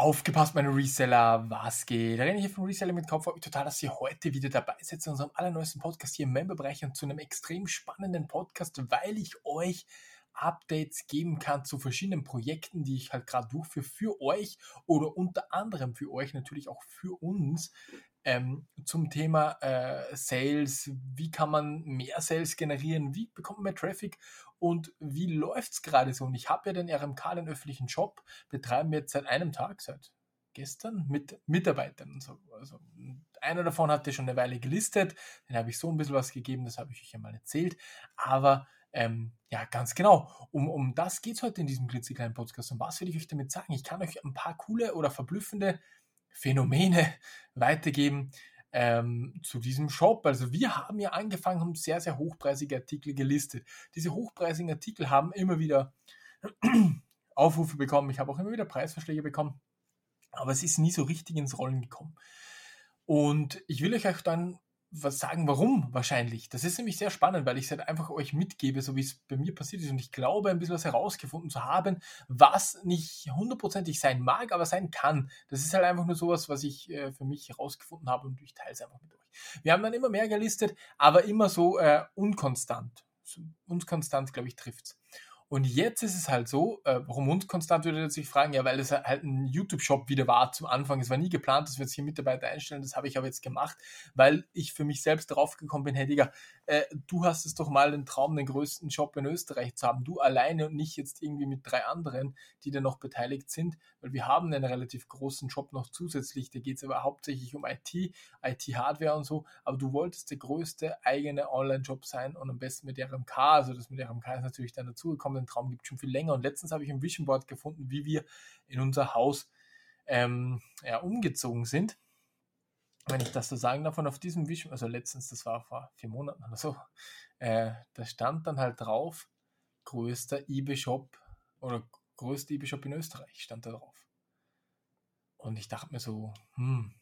Aufgepasst, meine Reseller, was geht? Da rede ich hier von Reseller mit Kopf. Freut mich total, dass ihr heute wieder dabei seid zu unserem allerneuesten Podcast hier im Memberbereich und zu einem extrem spannenden Podcast, weil ich euch Updates geben kann zu verschiedenen Projekten, die ich halt gerade durchführe für euch oder unter anderem für euch natürlich auch für uns ähm, zum Thema äh, Sales. Wie kann man mehr Sales generieren? Wie bekommt man mehr Traffic? Und wie läuft es gerade so? Und ich habe ja den RMK, den öffentlichen Job, betreiben wir jetzt seit einem Tag, seit gestern, mit Mitarbeitern. Und so. Also einer davon hatte schon eine Weile gelistet, den habe ich so ein bisschen was gegeben, das habe ich euch ja mal erzählt. Aber ähm, ja, ganz genau. Um, um das geht es heute in diesem klitzekleinen Podcast. Und was will ich euch damit sagen? Ich kann euch ein paar coole oder verblüffende Phänomene weitergeben ähm, zu diesem Shop. Also wir haben ja angefangen, haben sehr, sehr hochpreisige Artikel gelistet. Diese hochpreisigen Artikel haben immer wieder Aufrufe bekommen. Ich habe auch immer wieder Preisvorschläge bekommen. Aber es ist nie so richtig ins Rollen gekommen. Und ich will euch auch dann was sagen, warum wahrscheinlich. Das ist nämlich sehr spannend, weil ich es halt einfach euch mitgebe, so wie es bei mir passiert ist. Und ich glaube, ein bisschen was herausgefunden zu haben, was nicht hundertprozentig sein mag, aber sein kann. Das ist halt einfach nur sowas, was ich äh, für mich herausgefunden habe und ich teile es einfach mit euch. Wir haben dann immer mehr gelistet, aber immer so äh, unkonstant. Unkonstant, glaube ich, trifft es. Und jetzt ist es halt so, äh, warum uns konstant würde sich fragen, ja, weil es halt ein YouTube-Shop wieder war zum Anfang. Es war nie geplant, dass wir jetzt hier Mitarbeiter einstellen. Das habe ich aber jetzt gemacht, weil ich für mich selbst darauf gekommen bin, hey Digga, äh, du hast es doch mal den Traum, den größten Shop in Österreich zu haben. Du alleine und nicht jetzt irgendwie mit drei anderen, die da noch beteiligt sind, weil wir haben einen relativ großen Shop noch zusätzlich. Da geht es aber hauptsächlich um IT, IT-Hardware und so. Aber du wolltest der größte eigene Online-Shop sein und am besten mit RMK. Also das mit RMK ist natürlich dann dazugekommen den Traum gibt schon viel länger. Und letztens habe ich ein Vision Board gefunden, wie wir in unser Haus ähm, ja, umgezogen sind. Wenn ich das so sagen darf, und auf diesem Vision, also letztens, das war vor vier Monaten oder so, äh, da stand dann halt drauf, größter eBay-Shop oder größter eBay-Shop in Österreich stand da drauf. Und ich dachte mir so, hm,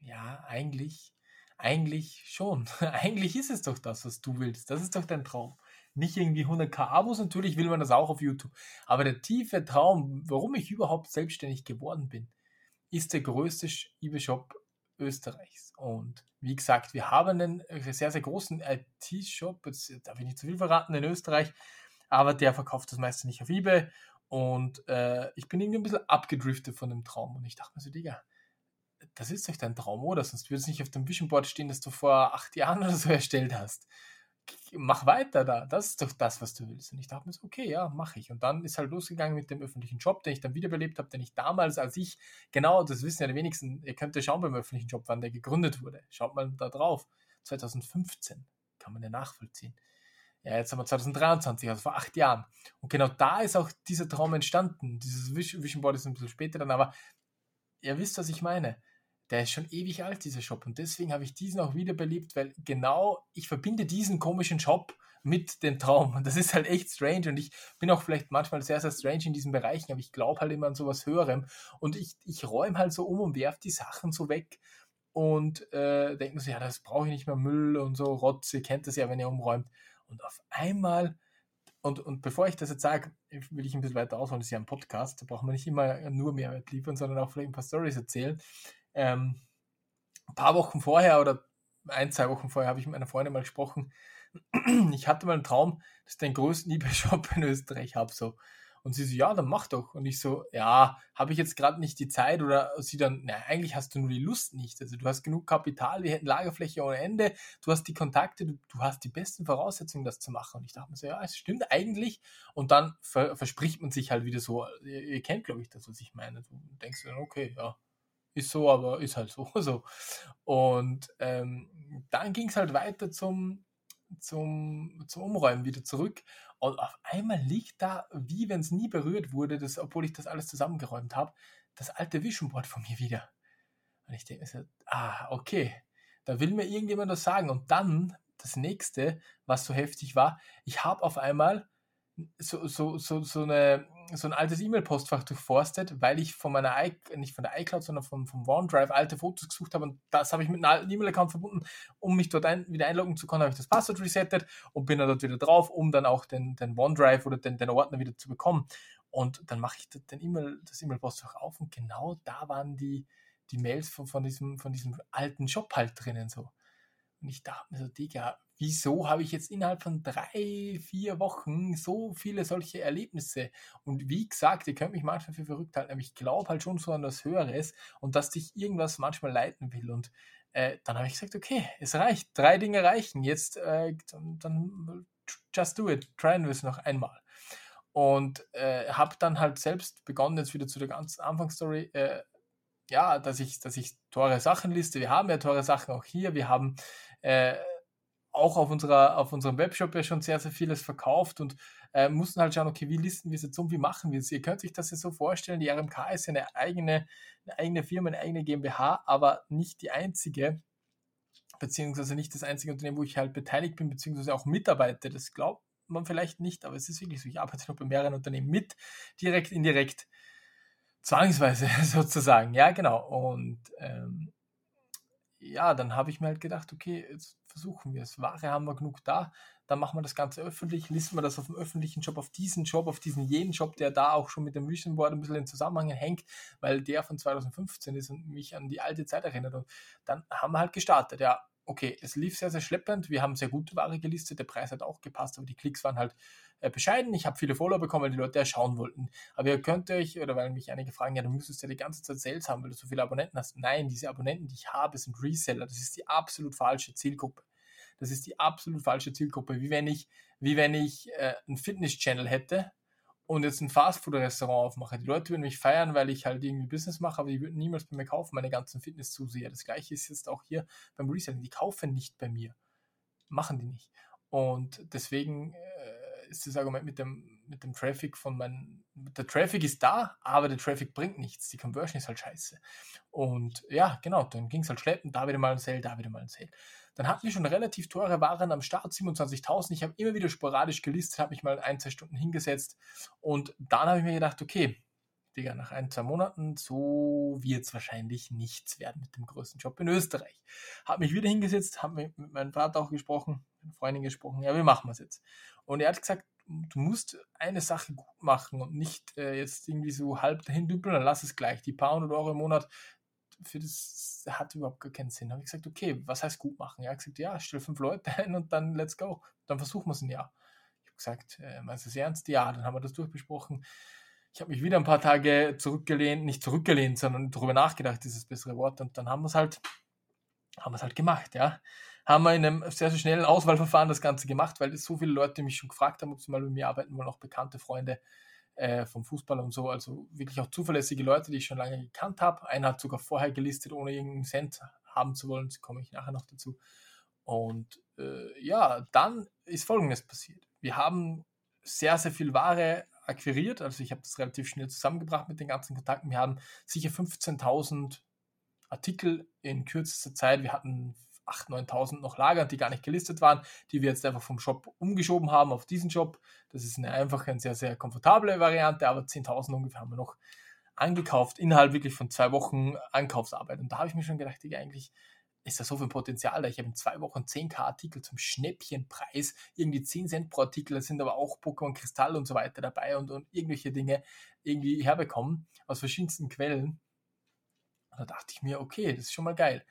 ja, eigentlich, eigentlich schon. eigentlich ist es doch das, was du willst. Das ist doch dein Traum nicht irgendwie 100k Abos, natürlich will man das auch auf YouTube. Aber der tiefe Traum, warum ich überhaupt selbstständig geworden bin, ist der größte eBay-Shop Österreichs. Und wie gesagt, wir haben einen sehr, sehr großen IT-Shop, jetzt darf ich nicht zu viel verraten, in Österreich, aber der verkauft das meiste nicht auf eBay. Und äh, ich bin irgendwie ein bisschen abgedriftet von dem Traum. Und ich dachte mir so, Digga, das ist doch dein Traum, oder? Sonst würde es nicht auf dem Vision Board stehen, das du vor acht Jahren oder so erstellt hast mach weiter da, das ist doch das, was du willst. Und ich dachte mir so, okay, ja, mache ich. Und dann ist halt losgegangen mit dem öffentlichen Job, den ich dann wiederbelebt habe, den ich damals, als ich, genau, das wissen ja die wenigsten, ihr könnt ja schauen beim öffentlichen Job, wann der gegründet wurde. Schaut mal da drauf. 2015 kann man ja nachvollziehen. Ja, jetzt haben wir 2023, also vor acht Jahren. Und genau da ist auch dieser Traum entstanden. Dieses Vision Board ist ein bisschen später dann, aber ihr wisst, was ich meine der ist schon ewig alt, dieser Shop. Und deswegen habe ich diesen auch wiederbelebt, weil genau ich verbinde diesen komischen Shop mit dem Traum. Und das ist halt echt strange. Und ich bin auch vielleicht manchmal sehr, sehr strange in diesen Bereichen, aber ich glaube halt immer an sowas Höherem. Und ich, ich räume halt so um und werfe die Sachen so weg und äh, denke mir ja, das brauche ich nicht mehr Müll und so, Rotz, ihr kennt das ja, wenn ihr umräumt. Und auf einmal, und, und bevor ich das jetzt sage, will ich ein bisschen weiter ausholen, das ist ja ein Podcast, da braucht man nicht immer nur Mehrwert liefern, sondern auch vielleicht ein paar Stories erzählen ähm, ein paar Wochen vorher oder ein, zwei Wochen vorher habe ich mit meiner Freundin mal gesprochen. Ich hatte mal einen Traum, dass ich den größten eBay-Shop in Österreich habe. So. Und sie so, ja, dann mach doch. Und ich so, ja, habe ich jetzt gerade nicht die Zeit oder sie dann, na, eigentlich hast du nur die Lust nicht. Also du hast genug Kapital, wir hätten Lagerfläche ohne Ende, du hast die Kontakte, du, du hast die besten Voraussetzungen, das zu machen. Und ich dachte mir so, ja, es stimmt eigentlich. Und dann ver verspricht man sich halt wieder so, ihr, ihr kennt, glaube ich, das, was ich meine. Du denkst dann, okay, ja, ist so, aber ist halt so. so. Und ähm, dann ging es halt weiter zum, zum, zum Umräumen wieder zurück. Und auf einmal liegt da, wie wenn es nie berührt wurde, das, obwohl ich das alles zusammengeräumt habe, das alte Vision Board von mir wieder. Und ich denke, ah, okay, da will mir irgendjemand das sagen. Und dann das nächste, was so heftig war, ich habe auf einmal so, so, so, so, eine, so ein altes E-Mail-Postfach durchforstet, weil ich von meiner, I nicht von der iCloud, sondern vom, vom OneDrive alte Fotos gesucht habe und das habe ich mit einem alten E-Mail-Account verbunden, um mich dort ein, wieder einloggen zu können, habe ich das Passwort resettet und bin dann dort wieder drauf, um dann auch den, den OneDrive oder den, den Ordner wieder zu bekommen. Und dann mache ich den E-Mail, das E-Mail-Postfach auf und genau da waren die, die Mails von, von, diesem, von diesem alten Job halt drinnen so. Und ich dachte mir so, Digga, wieso habe ich jetzt innerhalb von drei, vier Wochen so viele solche Erlebnisse? Und wie gesagt, ihr könnt mich manchmal für verrückt halten, aber ich glaube halt schon so an das Höheres und dass dich irgendwas manchmal leiten will. Und äh, dann habe ich gesagt, okay, es reicht. Drei Dinge reichen. Jetzt, äh, dann, dann, just do it. Tryen wir es noch einmal. Und äh, habe dann halt selbst begonnen, jetzt wieder zu der ganzen Anfangsstory, äh, ja, dass ich, dass ich teure Sachen liste. Wir haben ja teure Sachen auch hier. Wir haben äh, auch auf, unserer, auf unserem Webshop ja schon sehr, sehr vieles verkauft und äh, mussten halt schauen, okay, wie listen wir es jetzt um, wie machen wir es? Ihr könnt euch das ja so vorstellen, die RMK ist ja eine eigene, eine eigene Firma, eine eigene GmbH, aber nicht die einzige, beziehungsweise nicht das einzige Unternehmen, wo ich halt beteiligt bin, beziehungsweise auch mitarbeite. Das glaubt man vielleicht nicht, aber es ist wirklich so. Ich arbeite noch bei mehreren Unternehmen mit, direkt, indirekt, zwangsweise sozusagen. Ja, genau. Und ähm, ja, dann habe ich mir halt gedacht, okay, jetzt versuchen wir es. Ware haben wir genug da, dann machen wir das Ganze öffentlich, listen wir das auf dem öffentlichen Job, auf diesen Job, auf diesen jeden Job, der da auch schon mit dem Vision Board ein bisschen in Zusammenhang hängt, weil der von 2015 ist und mich an die alte Zeit erinnert. Und dann haben wir halt gestartet, ja, okay, es lief sehr, sehr schleppend. Wir haben sehr gute Ware gelistet, der Preis hat auch gepasst, aber die Klicks waren halt äh, bescheiden. Ich habe viele Follower bekommen, weil die Leute ja schauen wollten. Aber ihr könnt euch, oder weil mich einige fragen, ja, du müsstest ja die ganze Zeit Sales haben, weil du so viele Abonnenten hast. Nein, diese Abonnenten, die ich habe, sind Reseller. Das ist die absolut falsche Zielgruppe. Das ist die absolut falsche Zielgruppe. Wie wenn ich, wie wenn ich äh, einen Fitness-Channel hätte und jetzt ein Fastfood-Restaurant aufmache. Die Leute würden mich feiern, weil ich halt irgendwie Business mache, aber die würden niemals bei mir kaufen, meine ganzen Fitness-Zuseher. Das gleiche ist jetzt auch hier beim Reselling. Die kaufen nicht bei mir. Machen die nicht. Und deswegen äh, ist das Argument mit dem, mit dem Traffic von meinem, der Traffic ist da, aber der Traffic bringt nichts. Die Conversion ist halt scheiße. Und ja, genau, dann ging es halt schleppen, da wieder mal ein Sale, da wieder mal ein Sale. Dann hatten wir schon relativ teure Waren am Start, 27.000. Ich habe immer wieder sporadisch gelistet, habe mich mal ein, zwei Stunden hingesetzt und dann habe ich mir gedacht, okay, Digga, nach ein, zwei Monaten, so wird es wahrscheinlich nichts werden mit dem größten Job in Österreich. Habe mich wieder hingesetzt, habe mit meinem Vater auch gesprochen, mit einer Freundin gesprochen, ja, wie machen wir es jetzt? Und er hat gesagt, du musst eine Sache gut machen und nicht äh, jetzt irgendwie so halb dahin dümpeln, dann lass es gleich. Die paar hundert Euro im Monat, für das hat überhaupt gar keinen Sinn. Da habe ich gesagt, okay, was heißt gut machen? Er hat gesagt, ja, stell fünf Leute ein und dann let's go. Dann versuchen wir es ein Jahr. Ich habe gesagt, äh, meinst du es ernst? Ja, dann haben wir das durchbesprochen. Ich habe mich wieder ein paar Tage zurückgelehnt, nicht zurückgelehnt, sondern darüber nachgedacht, dieses bessere Wort. Und dann haben wir es halt, haben es halt gemacht, ja. Haben wir in einem sehr, sehr schnellen Auswahlverfahren das Ganze gemacht, weil es so viele Leute mich schon gefragt haben, ob sie mal mit mir arbeiten wollen, auch bekannte Freunde äh, vom Fußball und so. Also wirklich auch zuverlässige Leute, die ich schon lange gekannt habe. Einer hat sogar vorher gelistet, ohne irgendeinen Cent haben zu wollen. Das komme ich nachher noch dazu. Und äh, ja, dann ist Folgendes passiert. Wir haben sehr, sehr viel Ware akquiriert. Also ich habe das relativ schnell zusammengebracht mit den ganzen Kontakten. Wir haben sicher 15.000 Artikel in kürzester Zeit. Wir hatten 8.000, 9.000 noch lagern, die gar nicht gelistet waren, die wir jetzt einfach vom Shop umgeschoben haben auf diesen Shop. Das ist eine einfache und sehr, sehr komfortable Variante, aber 10.000 ungefähr haben wir noch angekauft, innerhalb wirklich von zwei Wochen Ankaufsarbeit. Und da habe ich mir schon gedacht, ich eigentlich ist da so viel Potenzial da. Ich habe in zwei Wochen 10k Artikel zum Schnäppchenpreis, irgendwie 10 Cent pro Artikel, da sind aber auch Pokémon Kristall und so weiter dabei und, und irgendwelche Dinge irgendwie herbekommen aus verschiedensten Quellen. Und da dachte ich mir, okay, das ist schon mal geil.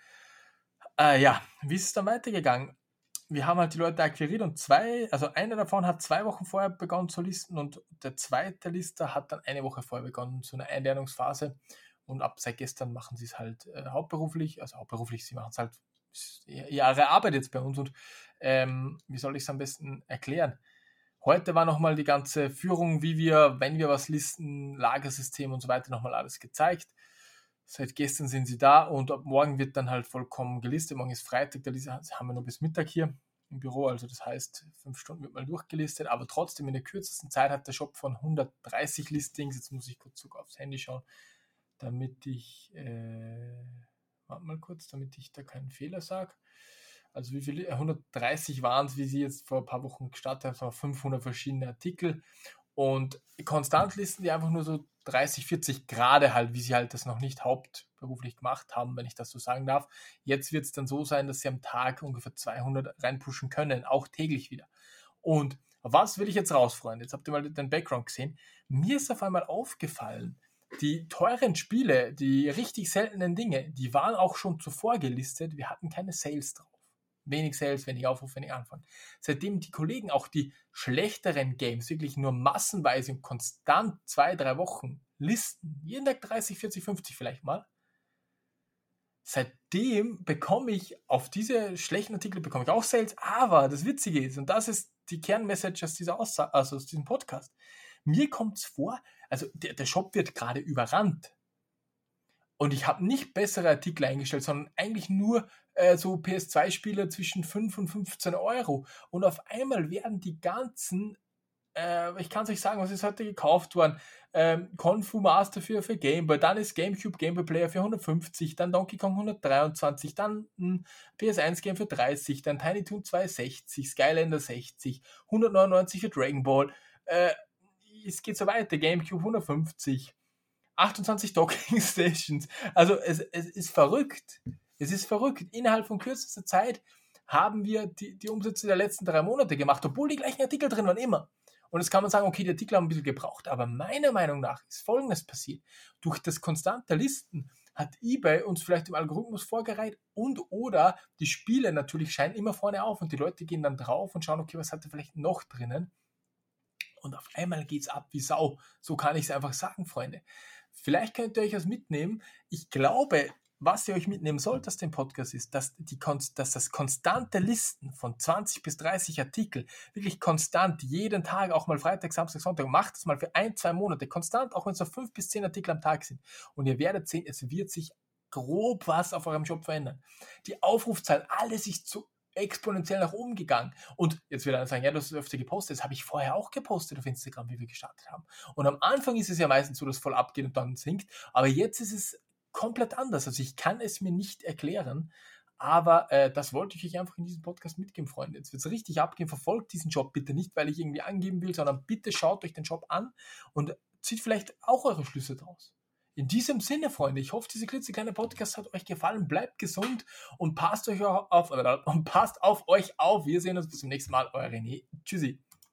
Äh, ja, wie ist es dann weitergegangen? Wir haben halt die Leute akquiriert und zwei, also einer davon hat zwei Wochen vorher begonnen zu listen und der zweite Lister hat dann eine Woche vorher begonnen, so eine Einlernungsphase. Und ab seit gestern machen sie es halt äh, hauptberuflich, also hauptberuflich, sie machen es halt ihre Arbeit jetzt bei uns und ähm, wie soll ich es am besten erklären? Heute war nochmal die ganze Führung, wie wir, wenn wir was listen, Lagersystem und so weiter, nochmal alles gezeigt. Seit gestern sind sie da und ab morgen wird dann halt vollkommen gelistet. Morgen ist Freitag, da haben wir nur bis Mittag hier im Büro, also das heißt, fünf Stunden wird mal durchgelistet, aber trotzdem in der kürzesten Zeit hat der Shop von 130 Listings, jetzt muss ich kurz sogar aufs Handy schauen, damit ich, äh, warte mal kurz, damit ich da keinen Fehler sage. Also wie viele, 130 waren es, wie sie jetzt vor ein paar Wochen gestartet haben, 500 verschiedene Artikel und konstant listen die einfach nur so 30, 40 Grad halt, wie sie halt das noch nicht hauptberuflich gemacht haben, wenn ich das so sagen darf. Jetzt wird es dann so sein, dass sie am Tag ungefähr 200 reinpushen können, auch täglich wieder. Und Was will ich jetzt raus, Freunde? Jetzt habt ihr mal den Background gesehen. Mir ist auf einmal aufgefallen, die teuren Spiele, die richtig seltenen Dinge, die waren auch schon zuvor gelistet. Wir hatten keine Sales drauf. Wenig Sales, wenig Aufruf, wenig Anfang. Seitdem die Kollegen auch die schlechteren Games wirklich nur massenweise und konstant zwei, drei Wochen listen, jeden Tag 30, 40, 50 vielleicht mal, seitdem bekomme ich auf diese schlechten Artikel bekomme ich auch Sales, aber das Witzige ist, und das ist die Kernmessage aus, dieser Aussa also aus diesem Podcast, mir kommt es vor, also der, der Shop wird gerade überrannt. Und ich habe nicht bessere Artikel eingestellt, sondern eigentlich nur äh, so PS2-Spiele zwischen 5 und 15 Euro. Und auf einmal werden die ganzen, äh, ich kann es euch sagen, was ist heute gekauft worden? Ähm, Confu Master für, für Gameboy, dann ist GameCube Gameboy Player für 150, dann Donkey Kong 123, dann ein PS1 Game für 30, dann Tiny Toon 260, Skylander 60, 199 für Dragon Ball, äh, es geht so weiter. GameCube 150, 28 Docking Stations. Also es, es ist verrückt. Es ist verrückt. Innerhalb von kürzester Zeit haben wir die, die Umsätze der letzten drei Monate gemacht, obwohl die gleichen Artikel drin waren, immer. Und jetzt kann man sagen, okay, die Artikel haben ein bisschen gebraucht. Aber meiner Meinung nach ist Folgendes passiert. Durch das konstante Listen hat eBay uns vielleicht im Algorithmus vorgereiht und oder die Spiele natürlich scheinen immer vorne auf und die Leute gehen dann drauf und schauen, okay, was hat er vielleicht noch drinnen und auf einmal geht es ab wie Sau. So kann ich es einfach sagen, Freunde. Vielleicht könnt ihr euch was mitnehmen. Ich glaube, was ihr euch mitnehmen sollt aus dem Podcast ist, dass, die, dass das konstante Listen von 20 bis 30 Artikel, wirklich konstant, jeden Tag, auch mal Freitag, Samstag, Sonntag, macht es mal für ein, zwei Monate, konstant, auch wenn es so fünf bis zehn Artikel am Tag sind. Und ihr werdet sehen, es wird sich grob was auf eurem Job verändern. Die Aufrufzahlen, alles sich zu exponentiell nach oben gegangen. Und jetzt wird einer sagen, ja, du hast öfter gepostet. Das habe ich vorher auch gepostet auf Instagram, wie wir gestartet haben. Und am Anfang ist es ja meistens so, dass es voll abgeht und dann sinkt. Aber jetzt ist es komplett anders. Also ich kann es mir nicht erklären. Aber äh, das wollte ich euch einfach in diesem Podcast mitgeben, Freunde. Jetzt wird es richtig abgehen. Verfolgt diesen Job bitte nicht, weil ich irgendwie angeben will, sondern bitte schaut euch den Job an und zieht vielleicht auch eure Schlüsse draus. In diesem Sinne, Freunde, ich hoffe, diese klitzekleine Podcast hat euch gefallen. Bleibt gesund und passt euch auf, und passt auf euch auf. Wir sehen uns bis zum nächsten Mal. Euer René. Tschüssi.